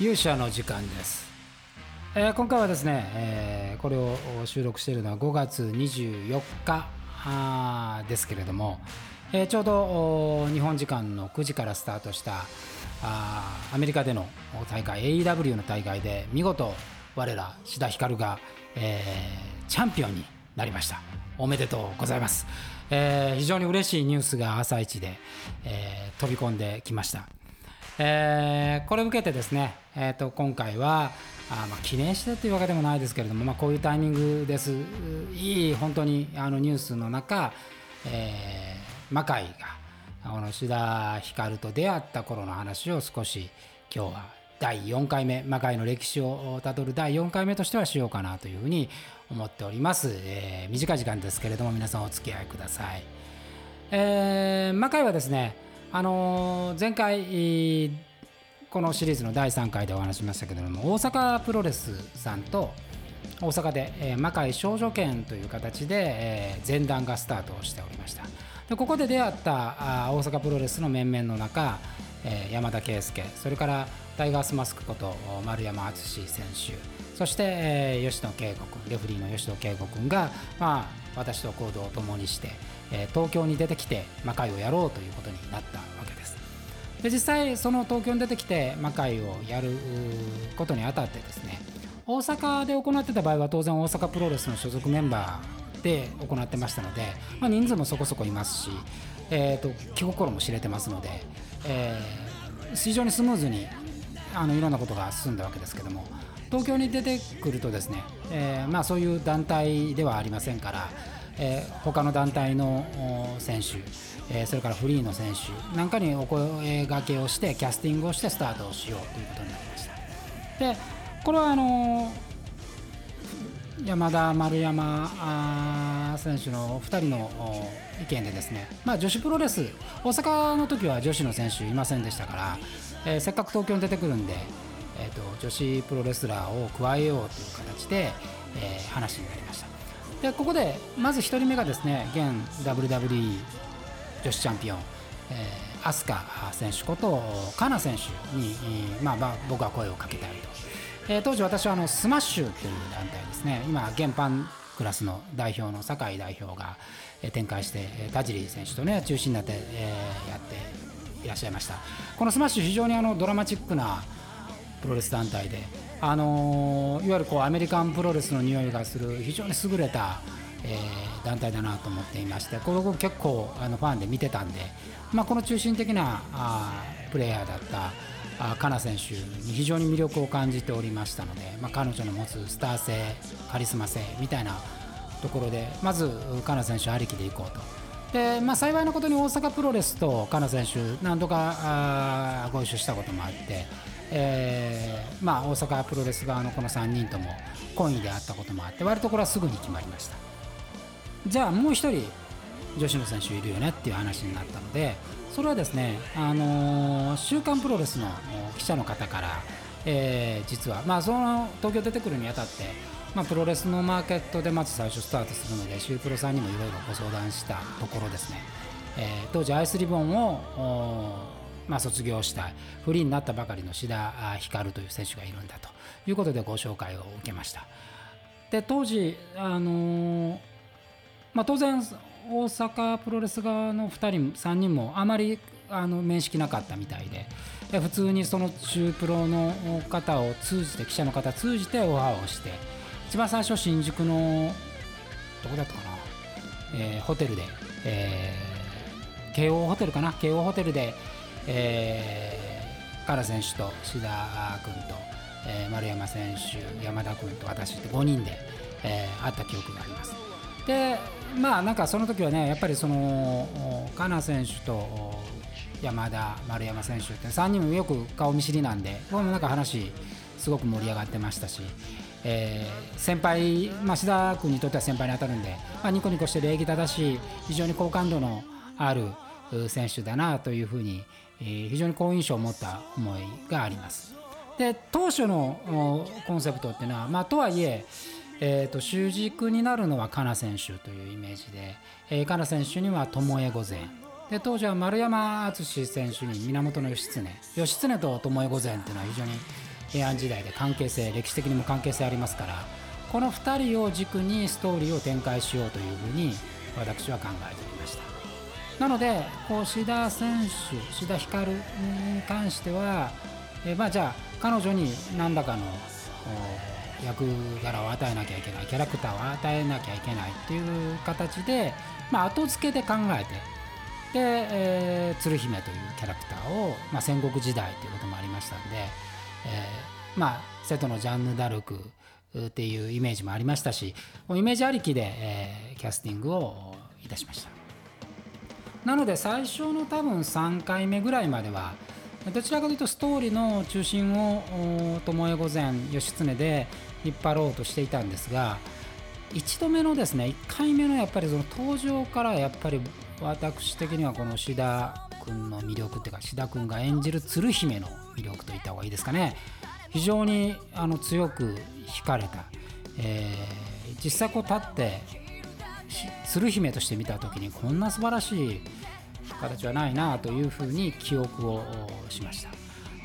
勇者の時間です、えー今回はですね、えーこれを収録しているのは5月24日ですけれども、えーちょうど日本時間の9時からスタートしたあアメリカでの大会 AEW の大会で見事我ら志田ひかるが、えーチャンピオンになりました。おめでとうございます、えー非常に嬉しいニュースが朝一で、えー飛び込んできました。えーこれを受けてですね、えー、と今回はあ、まあ、記念してというわけでもないですけれども、まあ、こういうタイミングですいい本当にあのニュースの中、えー魔界がこの志田ひかると出会った頃の話を少し今日は第4回目魔界の歴史をたどる第4回目としてはしようかなというふうに思っております、えー短い時間ですけれども皆さんお付き合いください。えー魔界はですね、あのー前回このシリーズの第3回でお話しましたけれども大阪プロレスさんと大阪で、えー魔界少女拳という形で、えー前段がスタートしておりました。でここで出会ったあ大阪プロレスの面々の中、えー山田圭介それからタイガースマスクこと丸山敦選手そして、えー吉野圭吾君レフリーの吉野圭吾君が、まあ、私と行動を共にして、え東京に出てきて魔界をやろうということになったわけです。で実際その東京に出てきて魔界をやることにあたってですね大阪で行ってた場合は当然大阪プロレスの所属メンバーで行ってましたので、まあ、人数もそこそこいますし、えー、と気心も知れてますので、えー非常にスムーズにあのいろんなことが進んだわけですけども東京に出てくるとですね、えーまあ、そういう団体ではありませんから、えー他の団体の選手、えーそれからフリーの選手なんかにお声がけをしてキャスティングをしてスタートをしようということになりました。でこれはあの山田丸山選手の2人の意見でですね、まあ、女子プロレス大阪の時は女子の選手いませんでしたから、えーせっかく東京に出てくるんで、えー、と女子プロレスラーを加えようという形で、え話になりました。でここでまず1人目がですね現 WWE 女子チャンピオン、えー、アスカ選手ことカナ選手に、まあまあ、僕は声をかけたいと、えー当時私はあのスマッシュという団体ですね。今現パンクラスの代表の酒井代表が、え展開してえー田尻選手とね中心になって、えーやっていらっしゃいました。このスマッシュ非常にあのドラマチックなプロレス団体で、あのいわゆるこうアメリカンプロレスの匂いがする非常に優れた、えー団体だなと思っていましてこれ僕結構あのファンで見てたんで、まあ、この中心的なあプレイヤーだったあカナ選手に非常に魅力を感じておりましたので、まあ、彼女の持つスター性カリスマ性みたいなところでまずカナ選手ありきでいこうと。でまあ、幸いなことに大阪プロレスとカナ選手何度かご一緒したこともあって、えーまあ、大阪プロレス側のこの3人とも懇意であったこともあって割とこれはすぐに決まりました。じゃあもう一人女子の選手いるよねっていう話になったのでそれはですね、あのー週刊プロレスの記者の方から、えー実は、まあ、その東京出てくるにあたって、まあ、プロレスのマーケットでまず最初スタートするのでシュープロさんにもいろいろご相談したところですね、えー当時アイスリボンをまあ、卒業したフリーになったばかりの志田あひかるという選手がいるんだということでご紹介を受けました。で当時、あのーまあ、当然大阪プロレス側の2人3人もあまりあの面識なかったみたいでで普通にその中プロの方を通じて記者の方を通じてオファーをして一番最初新宿のどこだったかな、えーホテルで、えー京王ホテルかな？京王ホテルで、えー、カラ選手と志田君と、えー丸山選手山田君と私って5人で、えー会った記憶があります。でまあなんかその時はねやっぱりそのカナ選手と山田丸山選手って3人もよく顔見知りなんで僕もなんか話すごく盛り上がってましたし、えー先輩、まあ、志田君にとっては先輩に当たるんで、まあ、ニコニコして礼儀正しい非常に好感度のある選手だなというふうに、えー非常に好印象を持った思いがあります。で当初のコンセプトっていうのは、まあ、とはいええー、と主軸になるのはカナ選手というイメージで、えー、カナ選手には巴御前で当時は丸山敦選手に源義経義経と巴御前っていうのは非常に、平安時代で関係性歴史的にも関係性ありますからこの2人を軸にストーリーを展開しようというふうに私は考えておりました。なのでこう志田選手志田ひかるに関しては、えまあ、じゃあ彼女に何らかの役柄を与えなきゃいけないキャラクターを与えなきゃいけないっていう形で、まあ、後付けで考えてで、えー、鶴姫というキャラクターを、まあ、戦国時代ということもありましたんで、えー、まあ瀬戸のジャンヌ・ダルクっていうイメージもありましたしイメージありきで、えー、キャスティングをいたしました。なので最初の多分3回目ぐらいまではどちらかというとストーリーの中心を巴御前義経で引っ張ろうとしていたんですが1度目のですね1回目のやっぱりその登場からやっぱり私的にはこの志田君の魅力っていうか志田君が演じる鶴姫の魅力と言った方がいいですかね。非常にあの強く惹かれた、えー、実際こう立って鶴姫として見た時にこんな素晴らしい形はないなというふうに記憶をしました。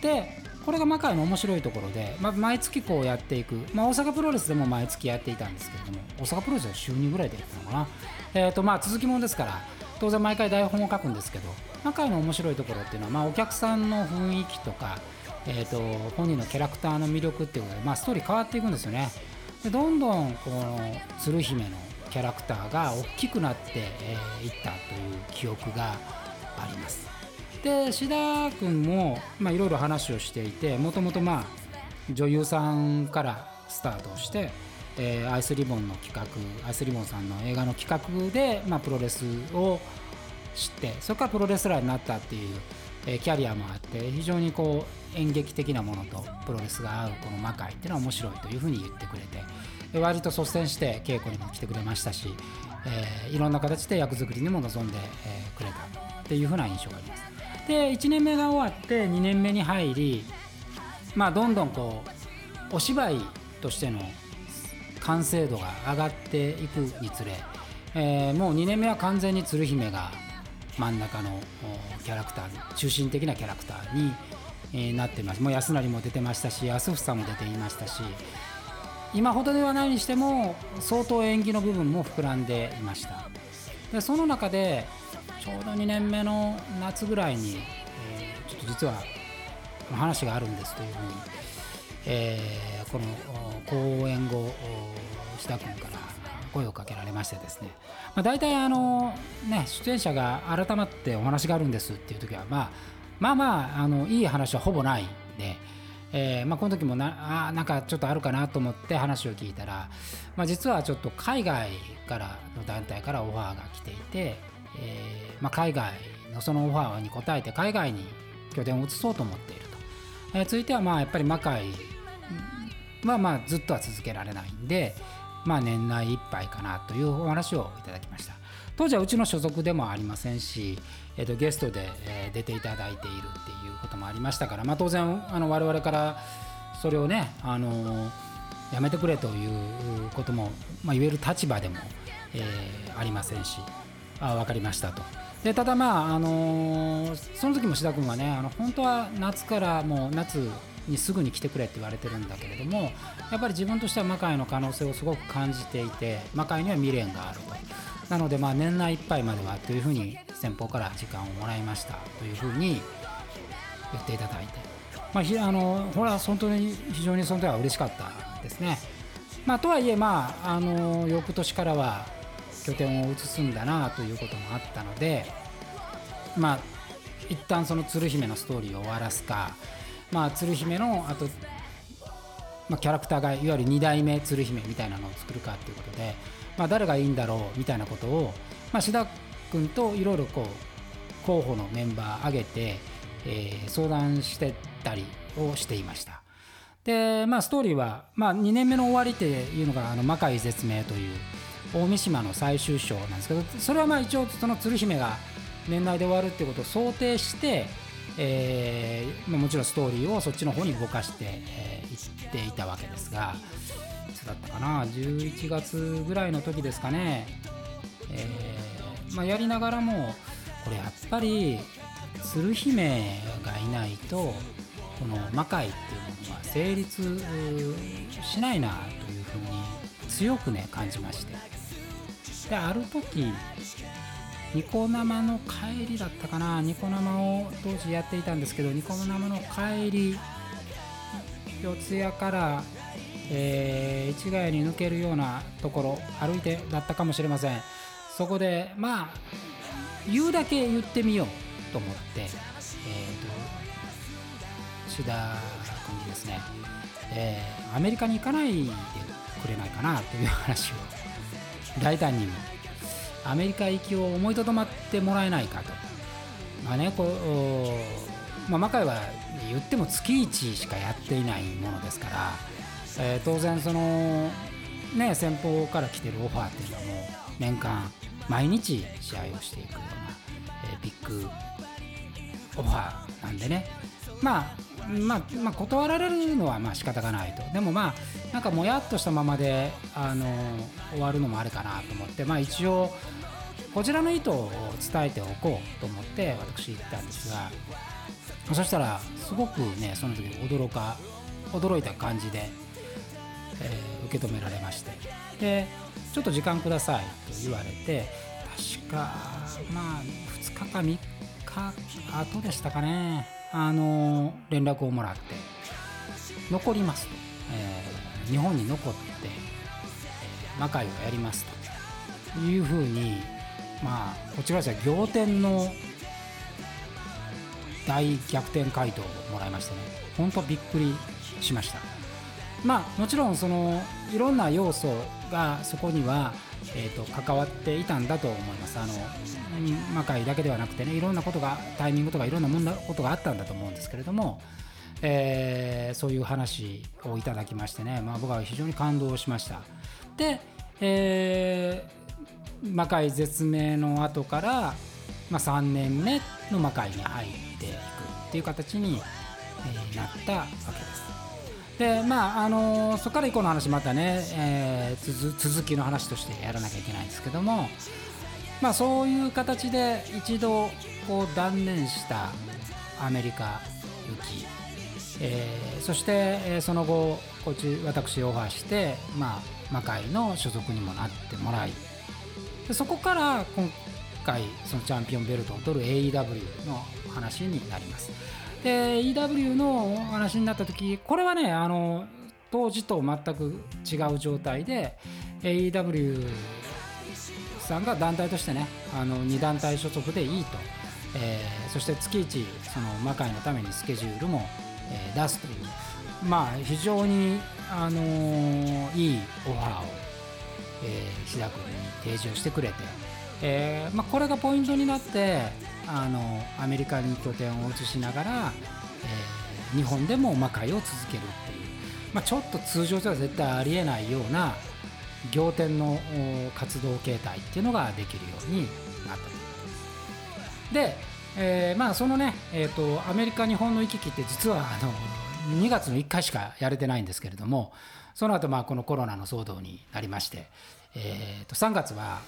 でこれが魔界の面白いところで、まあ、毎月こうやっていく、まあ、大阪プロレスでも毎月やっていたんですけれども大阪プロレスは週2ぐらいでやったのかな、えーとまあ、続きものですから当然毎回台本を書くんですけど魔界の面白いところっていうのは、まあ、お客さんの雰囲気とか、えーと、本人のキャラクターの魅力っていうことで、まあ、ストーリー変わっていくんですよね。でどんどんこの鶴姫のキャラクターが大きくなってい、えー、ったという記憶があります。で志田君もいろいろ話をしていてもともとまあ女優さんからスタートして、えー、アイスリボンの企画アイスリボンさんの映画の企画で、まあ、プロレスを知ってそこからプロレスラーになったっていう、えー、キャリアもあって非常にこう演劇的なものとプロレスが合うこの魔界っていうのは面白いというふうに言ってくれて割と率先して稽古にも来てくれましたし、えー、いろんな形で役作りにも臨んで、え、くれたっていうふうな印象があります。で1年目が終わって2年目に入りまあどんどんこうお芝居としての完成度が上がっていくにつれ、えー、もう2年目は完全に鶴姫が真ん中のキャラクター中心的なキャラクターに、えー、なってます。もう安成も出てましたし安房も出ていましたし今ほどではないにしても相当演技の部分も膨らんでいました。でその中でちょうど2年目の夏ぐらいに、えー、ちょっと実は話があるんですというふうに、えー、この講演後志田君から声をかけられましてですね、まあ、大体あの、ね、出演者が改まってお話があるんですっていう時は、まあ、まあまああのいい話はほぼないんで。えーまあ、この時もなあなんかちょっとあるかなと思って話を聞いたら、まあ、実はちょっと海外からの団体からオファーが来ていて、えーまあ、海外のそのオファーに応えて海外に拠点を移そうと思っていると、えー、ついてはまあやっぱり魔界はまあずっとは続けられないんで、まあ、年内いっぱいかなというお話をいただきました当時はうちの所属でもありませんし、えー、とゲストで、え出ていただいているっていうこともありましたから、まあ、当然あの我々からそれをね、あのやめてくれということも、まあ、言える立場でも、えー、ありませんしあ分かりましたと。でただまあ、あのー、その時も志田君はねあの本当は夏からもう夏にすぐに来てくれって言われてるんだけれどもやっぱり自分としては魔界の可能性をすごく感じていて魔界には未練があるとなのでまあ年内いっぱいまではというふうに先方から時間をもらいましたというふうに言っていただいて、まあ、あのこれは本当に非常にその時は嬉しかったですね。まあ、とはいえ、まあ、あの翌年からは拠点を移すんだなということもあったのでまあ一旦その鶴姫のストーリーを終わらすか、まあ、鶴姫のあと、まあ、キャラクターがいわゆる2代目鶴姫みたいなのを作るかということで、まあ、誰がいいんだろうみたいなことを、まあ、志田君といろいろこう候補のメンバー挙げて、えー、相談してたりをしていました。でまあストーリーは、まあ、2年目の終わりっていうのが「あの魔界絶命」という大三島の最終章なんですけどそれはまあ一応その鶴姫が年内で終わるっていうことを想定して、えーま、もちろんストーリーをそっちの方に動かしてい、えー、っていたわけですがいつだったかな？11月ぐらいの時ですかね、えーまあ、やりながらもこれやっぱり鶴姫がいないとこの魔界っていうものは成立しないなというふうに強くね感じまして。である時ニコ生の帰りだったかな。ニコ生を当時やっていたんですけどニコ生の帰り四谷から、えー、市ヶ谷に抜けるようなところ歩いてだったかもしれません。そこでまあ言うだけ言ってみようと思って、えーと、と志田君にですね、えー、アメリカに行かないでくれないかなという話を大胆にもアメリカ行きを思いとどまってもらえないかと。まあね、こうまあ、魔界は言っても月1しかやっていないものですから、えー、当然その、ね、先方から来てるオファーっていうのはもう年間毎日試合をしていくような、えー、ビッグオファーなんでねまあまあ、まあ、断られるのはまあ仕方がないと。でもまあなんかもやっとしたままであの終わるのもあるかなと思ってまあ一応こちらの意図を伝えておこうと思って私言ったんですがそしたらすごくねその時驚か驚いた感じで、えー、受け止められまして。でちょっと時間くださいと言われて確かまあ2日か3日後でしたかね。あの連絡をもらって残りますと、えー、日本に残って、魔界をやりますというふうにまあこちらは仰天の大逆転回答をもらいましてね。本当びっくりしました。まあもちろんそのいろんな要素がそこには、えーと、関わっていたんだと思います。あの魔界だけではなくてねいろんなことがタイミングとかいろんなもんことがあったんだと思うんですけれども、えー、そういう話をいただきましてね、まあ、僕は非常に感動しました。で、えー、魔界絶命の後から、まあ、3年目の魔界に入っていくっていう形に、え、なったわけです。でまああのー、そこから以降の話またね、えー、続きの話としてやらなきゃいけないんですけどもまあそういう形で一度こう断念したアメリカ行き、えー、そして、えー、その後こっち私オファーして、まあ、魔界の所属にもなってもらいでそこから今回そのチャンピオンベルトを取る AEW の話になります。で EW の話になった時これはねあの当時と全く違う状態で AEW さんが団体としてねあの2団体所属でいいと、えー、そして月1その魔界のためにスケジュールも、えー、出すという。まあ非常に、あのー、いいオファーを、えー、志田君に提示をしてくれて、えーまあ、これがポイントになってあのアメリカに拠点を移しながら、えー、日本でも魔界を続けるっていう、まあ、ちょっと通常では絶対ありえないような仰天の活動形態っていうのができるようになったとで、えー、まあそのね、えーと、アメリカ日本の行き来って実はあの2月の1回しかやれてないんですけれどもその後まあこのコロナの騒動になりましてえー、と3月は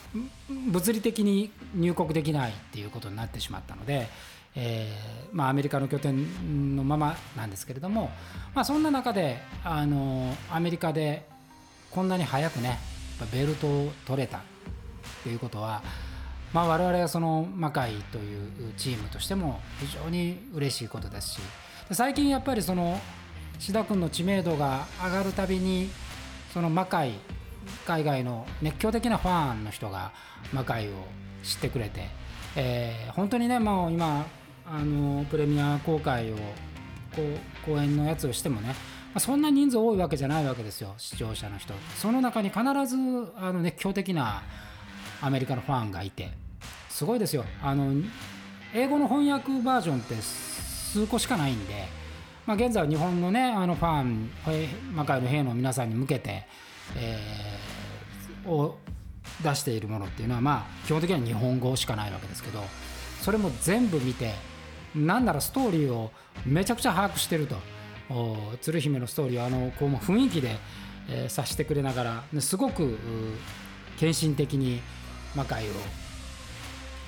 物理的に入国できないっていうことになってしまったので、えーまあ、アメリカの拠点のままなんですけれども、まあ、そんな中であのアメリカでこんなに早くねベルトを取れたっていうことは、まあ、我々はその魔界というチームとしても非常に嬉しいことですし最近やっぱりその志田君の知名度が上がるたびにその魔界海外の熱狂的なファンの人が魔界を知ってくれて、えー、本当にねもう今あのプレミア公開をこう公演のやつをしてもね、あ、そんな人数多いわけじゃないわけですよ視聴者の人。その中に必ずあの熱狂的なアメリカのファンがいて。すごいですよ。あの英語の翻訳バージョンって数個しかないんで、まあ、現在は日本のねあのファン魔界の兵の皆さんに向けてえー、を出しているものっていうのはまあ基本的には日本語しかないわけですけどそれも全部見てなんならストーリーをめちゃくちゃ把握してると。鶴姫のストーリーをあのこう雰囲気で、えー、さしてくれながらすごく献身的に魔界を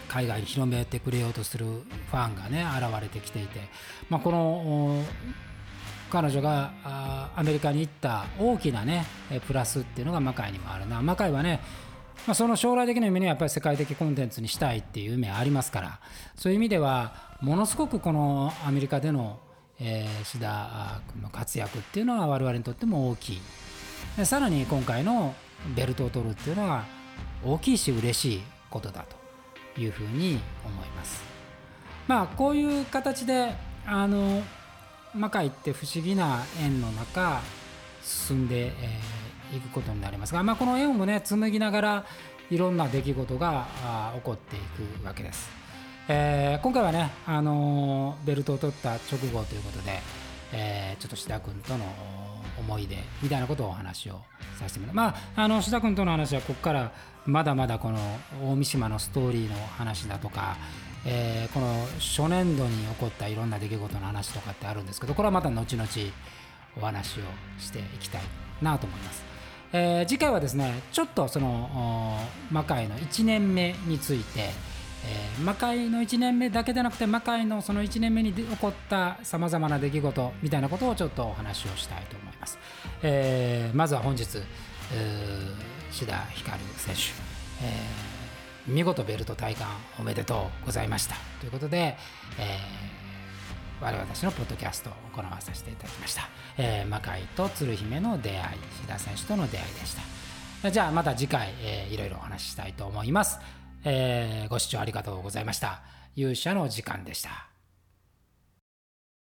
海外に広めてくれようとするファンがね現れてきていて、まあ、この彼女がアメリカに行った大きなねプラスっていうのが魔界にもあるな。魔界はねまあ、その将来的な夢にはやっぱり世界的コンテンツにしたいっていう夢ありますから。そういう意味ではものすごくこのアメリカでの、えー、志田君の活躍っていうのは我々にとっても大きいでさらに今回のベルトを取るっていうのは大きいし嬉しいことだというふうに思いますまあこういう形であの魔界って不思議な縁の中進んで、えーいくことになりますが、まあ、この縁をね紡ぎながらいろんな出来事が起こっていくわけです。えー、今回はね、あのー、ベルトを取った直後ということで、えー、ちょっと志田君との思い出みたいなことをお話をさせてもらうまあの志田君との話はここからまだまだこの大三島のストーリーの話だとか、えー、この初年度に起こったいろんな出来事の話とかってあるんですけどこれはまた後々お話をしていきたいなと思います。えー、次回はですねちょっとその魔界の1年目について、えー、魔界の1年目だけでなくて魔界のその1年目に起こったさまざまな出来事みたいなことをちょっとお話をしたいと思います、えー、まずは本日志田ひかる選手、えー、見事ベルト体感おめでとうございました。ということで、えー我々のポッドキャストを行わさせていただきました、えー、魔界と鶴姫の出会い志田選手との出会いでした。じゃあまた次回、えー、いろいろお話ししたいと思います、えー、ご視聴ありがとうございました。勇者の時間でした。